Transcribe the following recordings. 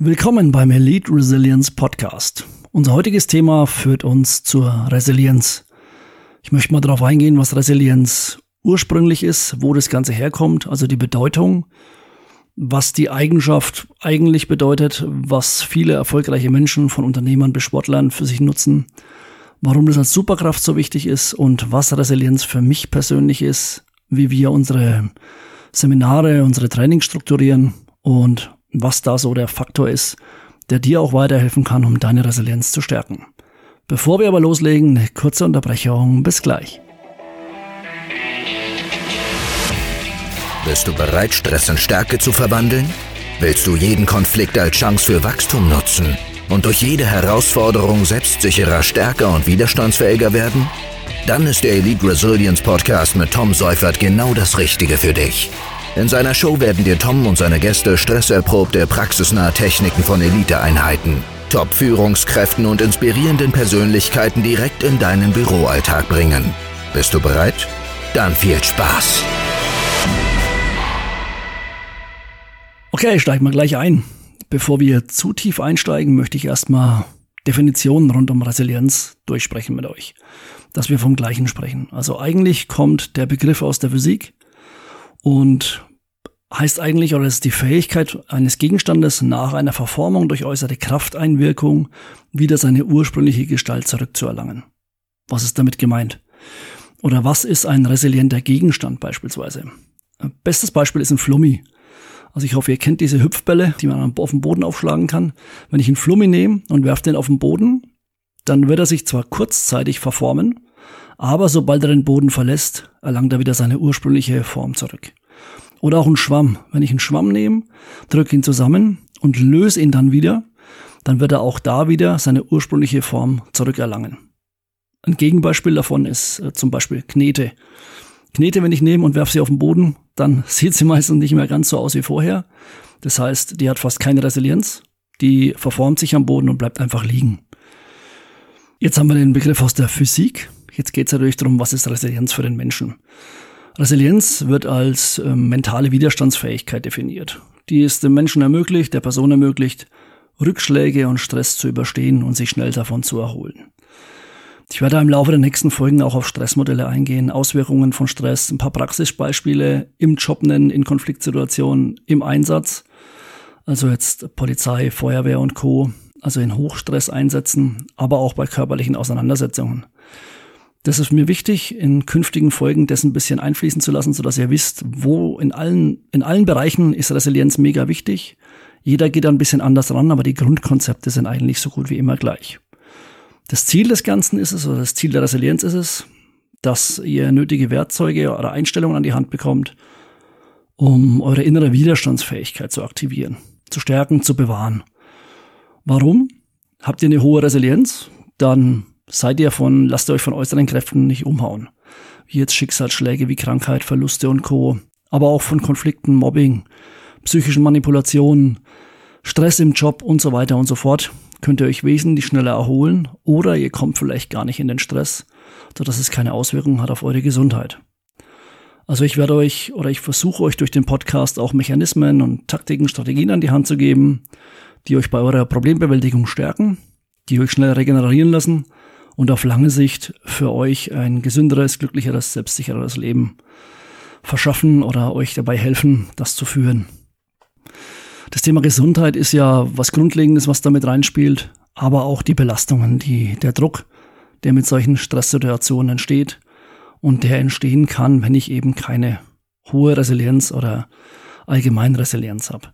Willkommen beim Elite Resilience Podcast. Unser heutiges Thema führt uns zur Resilienz. Ich möchte mal darauf eingehen, was Resilienz ursprünglich ist, wo das Ganze herkommt, also die Bedeutung, was die Eigenschaft eigentlich bedeutet, was viele erfolgreiche Menschen von Unternehmern bis Sportlern für sich nutzen, warum das als Superkraft so wichtig ist und was Resilienz für mich persönlich ist, wie wir unsere Seminare, unsere Trainings strukturieren und was da so der Faktor ist, der dir auch weiterhelfen kann, um deine Resilienz zu stärken. Bevor wir aber loslegen, eine kurze Unterbrechung. Bis gleich. Bist du bereit, Stress in Stärke zu verwandeln? Willst du jeden Konflikt als Chance für Wachstum nutzen und durch jede Herausforderung selbstsicherer, stärker und widerstandsfähiger werden? Dann ist der Elite Resilience Podcast mit Tom Seufert genau das Richtige für dich. In seiner Show werden dir Tom und seine Gäste stresserprobte, praxisnahe Techniken von Eliteeinheiten, Top-Führungskräften und inspirierenden Persönlichkeiten direkt in deinen Büroalltag bringen. Bist du bereit? Dann viel Spaß! Okay, steigen wir gleich ein. Bevor wir zu tief einsteigen, möchte ich erstmal Definitionen rund um Resilienz durchsprechen mit euch, dass wir vom gleichen sprechen. Also eigentlich kommt der Begriff aus der Physik und heißt eigentlich, oder ist die Fähigkeit eines Gegenstandes nach einer Verformung durch äußere Krafteinwirkung wieder seine ursprüngliche Gestalt zurückzuerlangen. Was ist damit gemeint? Oder was ist ein resilienter Gegenstand beispielsweise? Bestes Beispiel ist ein Flummi. Also ich hoffe, ihr kennt diese Hüpfbälle, die man auf dem Boden aufschlagen kann. Wenn ich einen Flummi nehme und werfe den auf den Boden, dann wird er sich zwar kurzzeitig verformen, aber sobald er den Boden verlässt, erlangt er wieder seine ursprüngliche Form zurück. Oder auch ein Schwamm. Wenn ich einen Schwamm nehme, drücke ihn zusammen und löse ihn dann wieder, dann wird er auch da wieder seine ursprüngliche Form zurückerlangen. Ein Gegenbeispiel davon ist äh, zum Beispiel Knete. Knete, wenn ich nehme und werfe sie auf den Boden, dann sieht sie meistens nicht mehr ganz so aus wie vorher. Das heißt, die hat fast keine Resilienz. Die verformt sich am Boden und bleibt einfach liegen. Jetzt haben wir den Begriff aus der Physik. Jetzt geht es natürlich darum, was ist Resilienz für den Menschen. Resilienz wird als äh, mentale Widerstandsfähigkeit definiert. Die es dem Menschen ermöglicht, der Person ermöglicht, Rückschläge und Stress zu überstehen und sich schnell davon zu erholen. Ich werde im Laufe der nächsten Folgen auch auf Stressmodelle eingehen, Auswirkungen von Stress, ein paar Praxisbeispiele im Job nennen, in Konfliktsituationen, im Einsatz. Also jetzt Polizei, Feuerwehr und Co. Also in Hochstress einsetzen, aber auch bei körperlichen Auseinandersetzungen. Das ist mir wichtig, in künftigen Folgen dessen ein bisschen einfließen zu lassen, sodass ihr wisst, wo in allen, in allen Bereichen ist Resilienz mega wichtig. Jeder geht da ein bisschen anders ran, aber die Grundkonzepte sind eigentlich so gut wie immer gleich. Das Ziel des Ganzen ist es, oder das Ziel der Resilienz ist es, dass ihr nötige Werkzeuge oder Einstellungen an die Hand bekommt, um eure innere Widerstandsfähigkeit zu aktivieren, zu stärken, zu bewahren. Warum? Habt ihr eine hohe Resilienz? Dann seid ihr von, lasst ihr euch von äußeren Kräften nicht umhauen. Wie jetzt Schicksalsschläge wie Krankheit, Verluste und Co. Aber auch von Konflikten, Mobbing, psychischen Manipulationen, Stress im Job und so weiter und so fort. Könnt ihr euch wesentlich schneller erholen oder ihr kommt vielleicht gar nicht in den Stress, sodass es keine Auswirkungen hat auf eure Gesundheit. Also ich werde euch oder ich versuche euch durch den Podcast auch Mechanismen und Taktiken, Strategien an die Hand zu geben, die euch bei eurer Problembewältigung stärken, die euch schnell regenerieren lassen und auf lange Sicht für euch ein gesünderes, glücklicheres, selbstsichereres Leben verschaffen oder euch dabei helfen, das zu führen. Das Thema Gesundheit ist ja was Grundlegendes, was damit reinspielt, aber auch die Belastungen, die, der Druck, der mit solchen Stresssituationen entsteht und der entstehen kann, wenn ich eben keine hohe Resilienz oder allgemein Resilienz habe.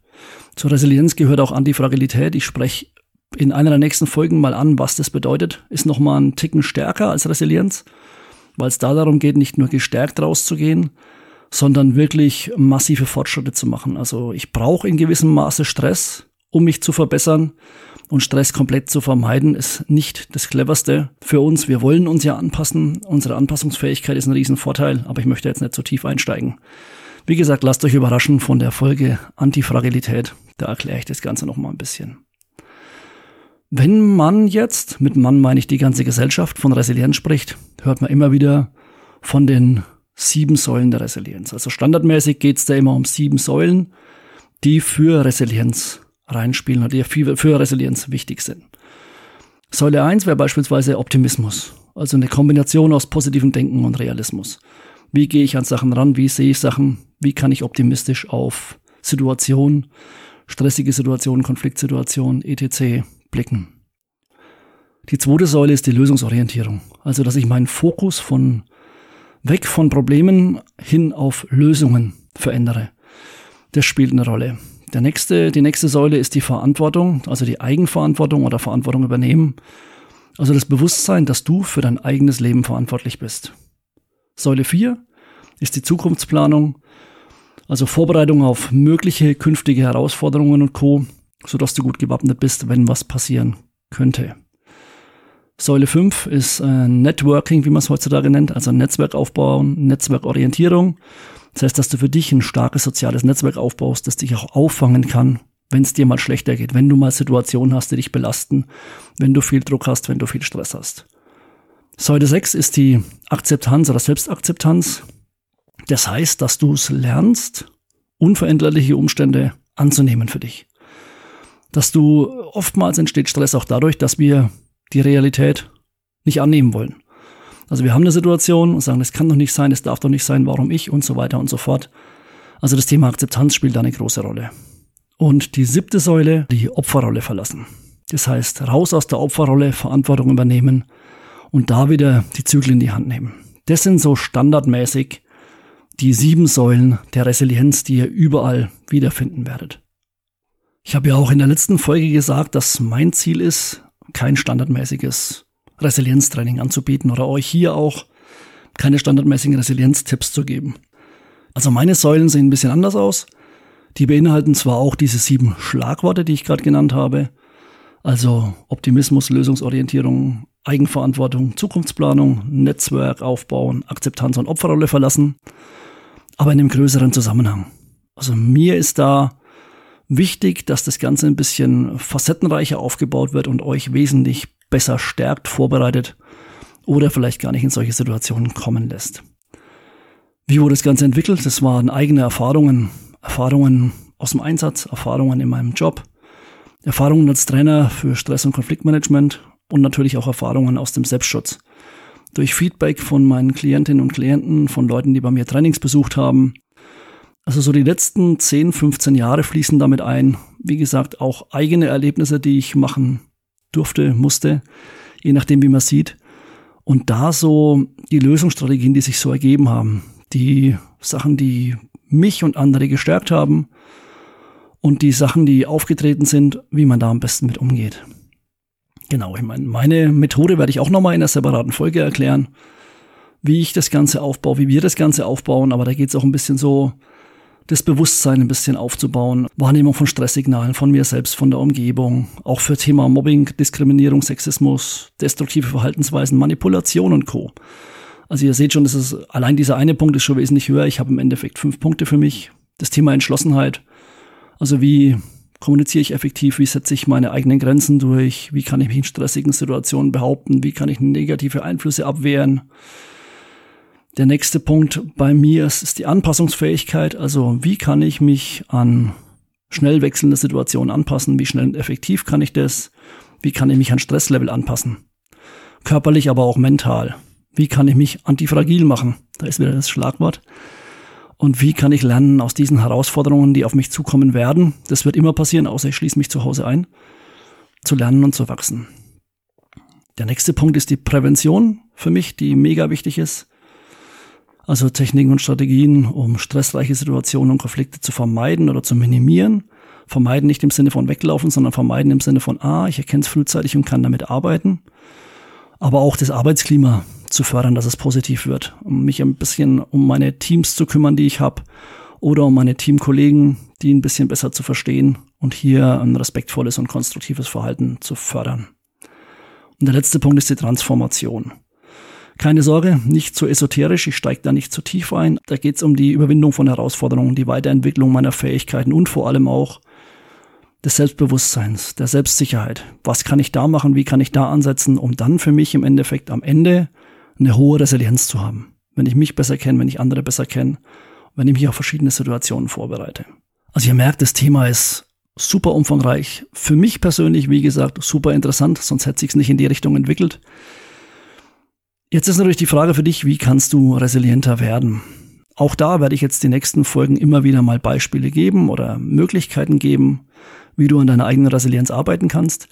Zur Resilienz gehört auch Antifragilität. Ich spreche in einer der nächsten Folgen mal an, was das bedeutet. Ist nochmal ein Ticken stärker als Resilienz, weil es da darum geht, nicht nur gestärkt rauszugehen, sondern wirklich massive Fortschritte zu machen. Also ich brauche in gewissem Maße Stress, um mich zu verbessern. Und Stress komplett zu vermeiden, ist nicht das cleverste für uns. Wir wollen uns ja anpassen. Unsere Anpassungsfähigkeit ist ein Riesenvorteil, aber ich möchte jetzt nicht zu tief einsteigen. Wie gesagt, lasst euch überraschen von der Folge Antifragilität. Da erkläre ich das Ganze nochmal ein bisschen. Wenn man jetzt, mit Mann meine ich die ganze Gesellschaft, von Resilienz spricht, hört man immer wieder von den sieben Säulen der Resilienz. Also standardmäßig geht es da immer um sieben Säulen, die für Resilienz reinspielen oder die für Resilienz wichtig sind. Säule 1 wäre beispielsweise Optimismus, also eine Kombination aus positivem Denken und Realismus. Wie gehe ich an Sachen ran? Wie sehe ich Sachen? Wie kann ich optimistisch auf Situationen, stressige Situationen, Konfliktsituationen, etc. blicken? Die zweite Säule ist die Lösungsorientierung, also dass ich meinen Fokus von weg von Problemen hin auf Lösungen verändere. Das spielt eine Rolle. Der nächste, die nächste Säule ist die Verantwortung, also die Eigenverantwortung oder Verantwortung übernehmen. Also das Bewusstsein, dass du für dein eigenes Leben verantwortlich bist. Säule 4 ist die Zukunftsplanung, also Vorbereitung auf mögliche künftige Herausforderungen und Co., sodass du gut gewappnet bist, wenn was passieren könnte. Säule 5 ist äh, Networking, wie man es heutzutage nennt, also Netzwerk aufbauen, Netzwerkorientierung. Das heißt, dass du für dich ein starkes soziales Netzwerk aufbaust, das dich auch auffangen kann, wenn es dir mal schlechter geht, wenn du mal Situationen hast, die dich belasten, wenn du viel Druck hast, wenn du viel Stress hast. Säule 6 ist die Akzeptanz oder Selbstakzeptanz. Das heißt, dass du es lernst, unveränderliche Umstände anzunehmen für dich. Dass du oftmals entsteht Stress auch dadurch, dass wir die Realität nicht annehmen wollen. Also wir haben eine Situation und sagen, das kann doch nicht sein, das darf doch nicht sein, warum ich und so weiter und so fort. Also das Thema Akzeptanz spielt da eine große Rolle. Und die siebte Säule, die Opferrolle verlassen. Das heißt, raus aus der Opferrolle, Verantwortung übernehmen und da wieder die Zügel in die Hand nehmen. Das sind so standardmäßig die sieben Säulen der Resilienz, die ihr überall wiederfinden werdet. Ich habe ja auch in der letzten Folge gesagt, dass mein Ziel ist, kein standardmäßiges Resilienztraining anzubieten oder euch hier auch keine standardmäßigen Resilienztipps zu geben. Also meine Säulen sehen ein bisschen anders aus. Die beinhalten zwar auch diese sieben Schlagworte, die ich gerade genannt habe, also Optimismus, Lösungsorientierung, Eigenverantwortung, Zukunftsplanung, Netzwerk aufbauen, Akzeptanz und Opferrolle verlassen, aber in einem größeren Zusammenhang. Also mir ist da wichtig, dass das Ganze ein bisschen facettenreicher aufgebaut wird und euch wesentlich besser stärkt, vorbereitet oder vielleicht gar nicht in solche Situationen kommen lässt. Wie wurde das Ganze entwickelt? Das waren eigene Erfahrungen, Erfahrungen aus dem Einsatz, Erfahrungen in meinem Job, Erfahrungen als Trainer für Stress- und Konfliktmanagement und natürlich auch Erfahrungen aus dem Selbstschutz. Durch Feedback von meinen Klientinnen und Klienten, von Leuten, die bei mir Trainings besucht haben. Also so die letzten 10, 15 Jahre fließen damit ein. Wie gesagt, auch eigene Erlebnisse, die ich machen durfte, musste, je nachdem, wie man sieht. Und da so die Lösungsstrategien, die sich so ergeben haben, die Sachen, die mich und andere gestärkt haben und die Sachen, die aufgetreten sind, wie man da am besten mit umgeht. Genau, ich meine, meine Methode werde ich auch nochmal in einer separaten Folge erklären, wie ich das Ganze aufbaue, wie wir das Ganze aufbauen, aber da geht es auch ein bisschen so das Bewusstsein ein bisschen aufzubauen, Wahrnehmung von Stresssignalen von mir selbst, von der Umgebung, auch für Thema Mobbing, Diskriminierung, Sexismus, destruktive Verhaltensweisen, Manipulation und Co. Also ihr seht schon, das ist allein dieser eine Punkt ist schon wesentlich höher. Ich habe im Endeffekt fünf Punkte für mich. Das Thema Entschlossenheit. Also wie kommuniziere ich effektiv? Wie setze ich meine eigenen Grenzen durch? Wie kann ich mich in stressigen Situationen behaupten? Wie kann ich negative Einflüsse abwehren? Der nächste Punkt bei mir ist, ist die Anpassungsfähigkeit. Also wie kann ich mich an schnell wechselnde Situationen anpassen? Wie schnell und effektiv kann ich das? Wie kann ich mich an Stresslevel anpassen? Körperlich, aber auch mental. Wie kann ich mich antifragil machen? Da ist wieder das Schlagwort. Und wie kann ich lernen aus diesen Herausforderungen, die auf mich zukommen werden? Das wird immer passieren, außer ich schließe mich zu Hause ein. Zu lernen und zu wachsen. Der nächste Punkt ist die Prävention für mich, die mega wichtig ist. Also Techniken und Strategien, um stressreiche Situationen und Konflikte zu vermeiden oder zu minimieren. Vermeiden nicht im Sinne von weglaufen, sondern vermeiden im Sinne von, ah, ich erkenne es frühzeitig und kann damit arbeiten. Aber auch das Arbeitsklima zu fördern, dass es positiv wird. Um mich ein bisschen um meine Teams zu kümmern, die ich habe. Oder um meine Teamkollegen, die ein bisschen besser zu verstehen und hier ein respektvolles und konstruktives Verhalten zu fördern. Und der letzte Punkt ist die Transformation. Keine Sorge, nicht zu esoterisch, ich steige da nicht zu tief ein. Da geht es um die Überwindung von Herausforderungen, die Weiterentwicklung meiner Fähigkeiten und vor allem auch des Selbstbewusstseins, der Selbstsicherheit. Was kann ich da machen, wie kann ich da ansetzen, um dann für mich im Endeffekt am Ende eine hohe Resilienz zu haben. Wenn ich mich besser kenne, wenn ich andere besser kenne, wenn ich mich auf verschiedene Situationen vorbereite. Also ihr merkt, das Thema ist super umfangreich. Für mich persönlich, wie gesagt, super interessant, sonst hätte sich's nicht in die Richtung entwickelt. Jetzt ist natürlich die Frage für dich, wie kannst du resilienter werden? Auch da werde ich jetzt die nächsten Folgen immer wieder mal Beispiele geben oder Möglichkeiten geben, wie du an deiner eigenen Resilienz arbeiten kannst.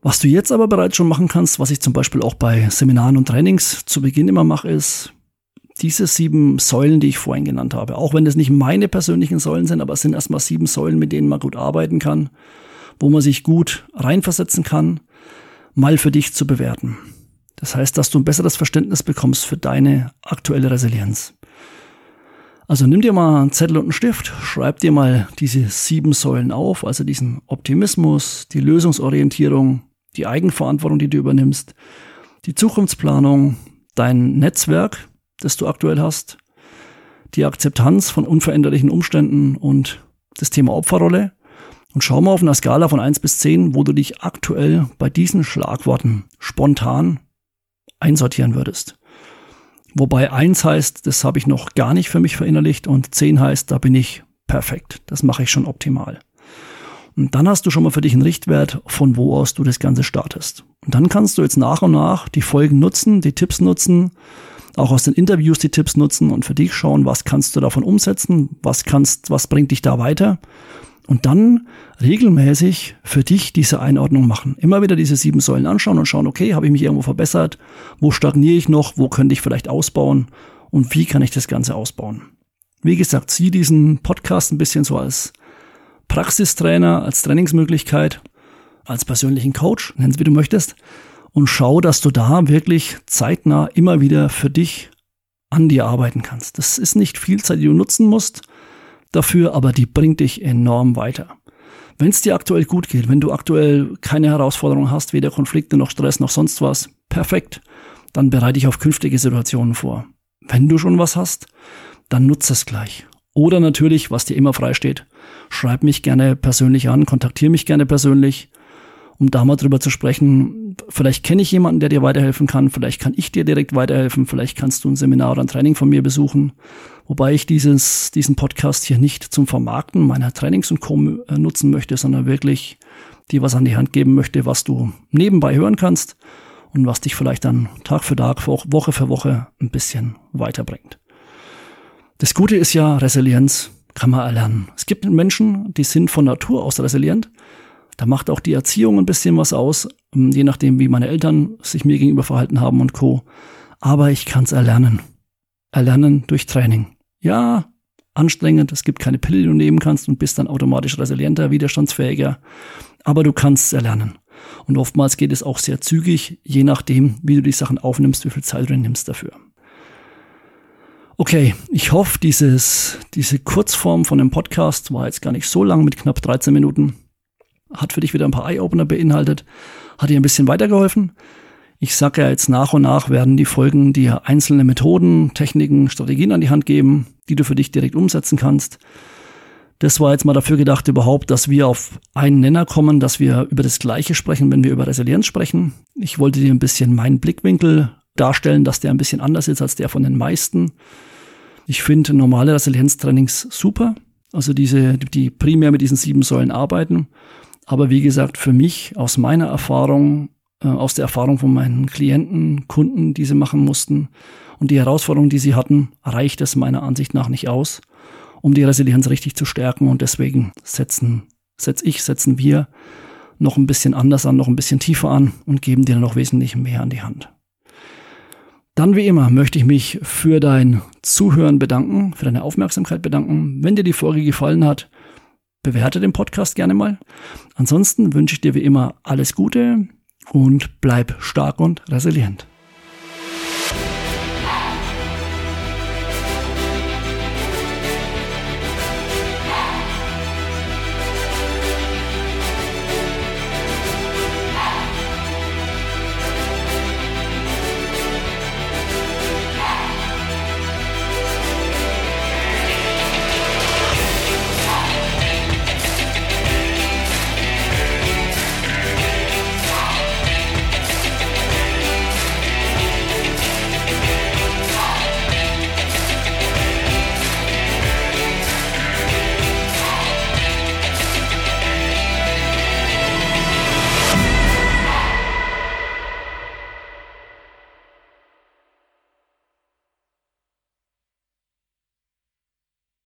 Was du jetzt aber bereits schon machen kannst, was ich zum Beispiel auch bei Seminaren und Trainings zu Beginn immer mache, ist diese sieben Säulen, die ich vorhin genannt habe. Auch wenn das nicht meine persönlichen Säulen sind, aber es sind erstmal sieben Säulen, mit denen man gut arbeiten kann, wo man sich gut reinversetzen kann, mal für dich zu bewerten. Das heißt, dass du ein besseres Verständnis bekommst für deine aktuelle Resilienz. Also nimm dir mal einen Zettel und einen Stift, schreib dir mal diese sieben Säulen auf, also diesen Optimismus, die Lösungsorientierung, die Eigenverantwortung, die du übernimmst, die Zukunftsplanung, dein Netzwerk, das du aktuell hast, die Akzeptanz von unveränderlichen Umständen und das Thema Opferrolle. Und schau mal auf einer Skala von eins bis zehn, wo du dich aktuell bei diesen Schlagworten spontan einsortieren würdest. Wobei eins heißt, das habe ich noch gar nicht für mich verinnerlicht und zehn heißt, da bin ich perfekt. Das mache ich schon optimal. Und dann hast du schon mal für dich einen Richtwert, von wo aus du das Ganze startest. Und dann kannst du jetzt nach und nach die Folgen nutzen, die Tipps nutzen, auch aus den Interviews die Tipps nutzen und für dich schauen, was kannst du davon umsetzen, was kannst, was bringt dich da weiter und dann regelmäßig für dich diese Einordnung machen. Immer wieder diese sieben Säulen anschauen und schauen, okay, habe ich mich irgendwo verbessert? Wo stagniere ich noch? Wo könnte ich vielleicht ausbauen? Und wie kann ich das Ganze ausbauen? Wie gesagt, sieh diesen Podcast ein bisschen so als Praxistrainer, als Trainingsmöglichkeit, als persönlichen Coach, nenn's wie du möchtest, und schau, dass du da wirklich zeitnah immer wieder für dich an dir arbeiten kannst. Das ist nicht viel Zeit, die du nutzen musst dafür, aber die bringt dich enorm weiter. Wenn es dir aktuell gut geht, wenn du aktuell keine Herausforderungen hast, weder Konflikte noch Stress noch sonst was, perfekt, dann bereite dich auf künftige Situationen vor. Wenn du schon was hast, dann nutze es gleich. Oder natürlich, was dir immer frei steht, schreib mich gerne persönlich an, kontaktiere mich gerne persönlich, um da mal drüber zu sprechen. Vielleicht kenne ich jemanden, der dir weiterhelfen kann, vielleicht kann ich dir direkt weiterhelfen, vielleicht kannst du ein Seminar oder ein Training von mir besuchen. Wobei ich dieses, diesen Podcast hier nicht zum Vermarkten meiner Trainings und Co. Äh, nutzen möchte, sondern wirklich dir was an die Hand geben möchte, was du nebenbei hören kannst und was dich vielleicht dann Tag für Tag, Woche für Woche ein bisschen weiterbringt. Das Gute ist ja, Resilienz kann man erlernen. Es gibt Menschen, die sind von Natur aus resilient. Da macht auch die Erziehung ein bisschen was aus, ähm, je nachdem, wie meine Eltern sich mir gegenüber verhalten haben und Co. Aber ich kann es erlernen. Erlernen durch Training. Ja, anstrengend, es gibt keine Pille, die du nehmen kannst und bist dann automatisch resilienter, widerstandsfähiger. Aber du kannst es erlernen. Und oftmals geht es auch sehr zügig, je nachdem, wie du die Sachen aufnimmst, wie viel Zeit du nimmst dafür. Okay, ich hoffe, dieses, diese Kurzform von dem Podcast war jetzt gar nicht so lang mit knapp 13 Minuten. Hat für dich wieder ein paar Eye-Opener beinhaltet. Hat dir ein bisschen weitergeholfen. Ich sage ja jetzt nach und nach werden die Folgen dir einzelne Methoden, Techniken, Strategien an die Hand geben, die du für dich direkt umsetzen kannst. Das war jetzt mal dafür gedacht überhaupt, dass wir auf einen Nenner kommen, dass wir über das Gleiche sprechen, wenn wir über Resilienz sprechen. Ich wollte dir ein bisschen meinen Blickwinkel darstellen, dass der ein bisschen anders ist als der von den meisten. Ich finde normale Resilienztrainings super. Also diese, die primär mit diesen sieben Säulen arbeiten. Aber wie gesagt, für mich aus meiner Erfahrung, äh, aus der Erfahrung von meinen Klienten, Kunden, die sie machen mussten und die Herausforderungen, die sie hatten, reicht es meiner Ansicht nach nicht aus um die Resilienz richtig zu stärken. Und deswegen setzen, setz ich, setzen wir noch ein bisschen anders an, noch ein bisschen tiefer an und geben dir noch wesentlich mehr an die Hand. Dann wie immer möchte ich mich für dein Zuhören bedanken, für deine Aufmerksamkeit bedanken. Wenn dir die Folge gefallen hat, bewerte den Podcast gerne mal. Ansonsten wünsche ich dir wie immer alles Gute und bleib stark und resilient.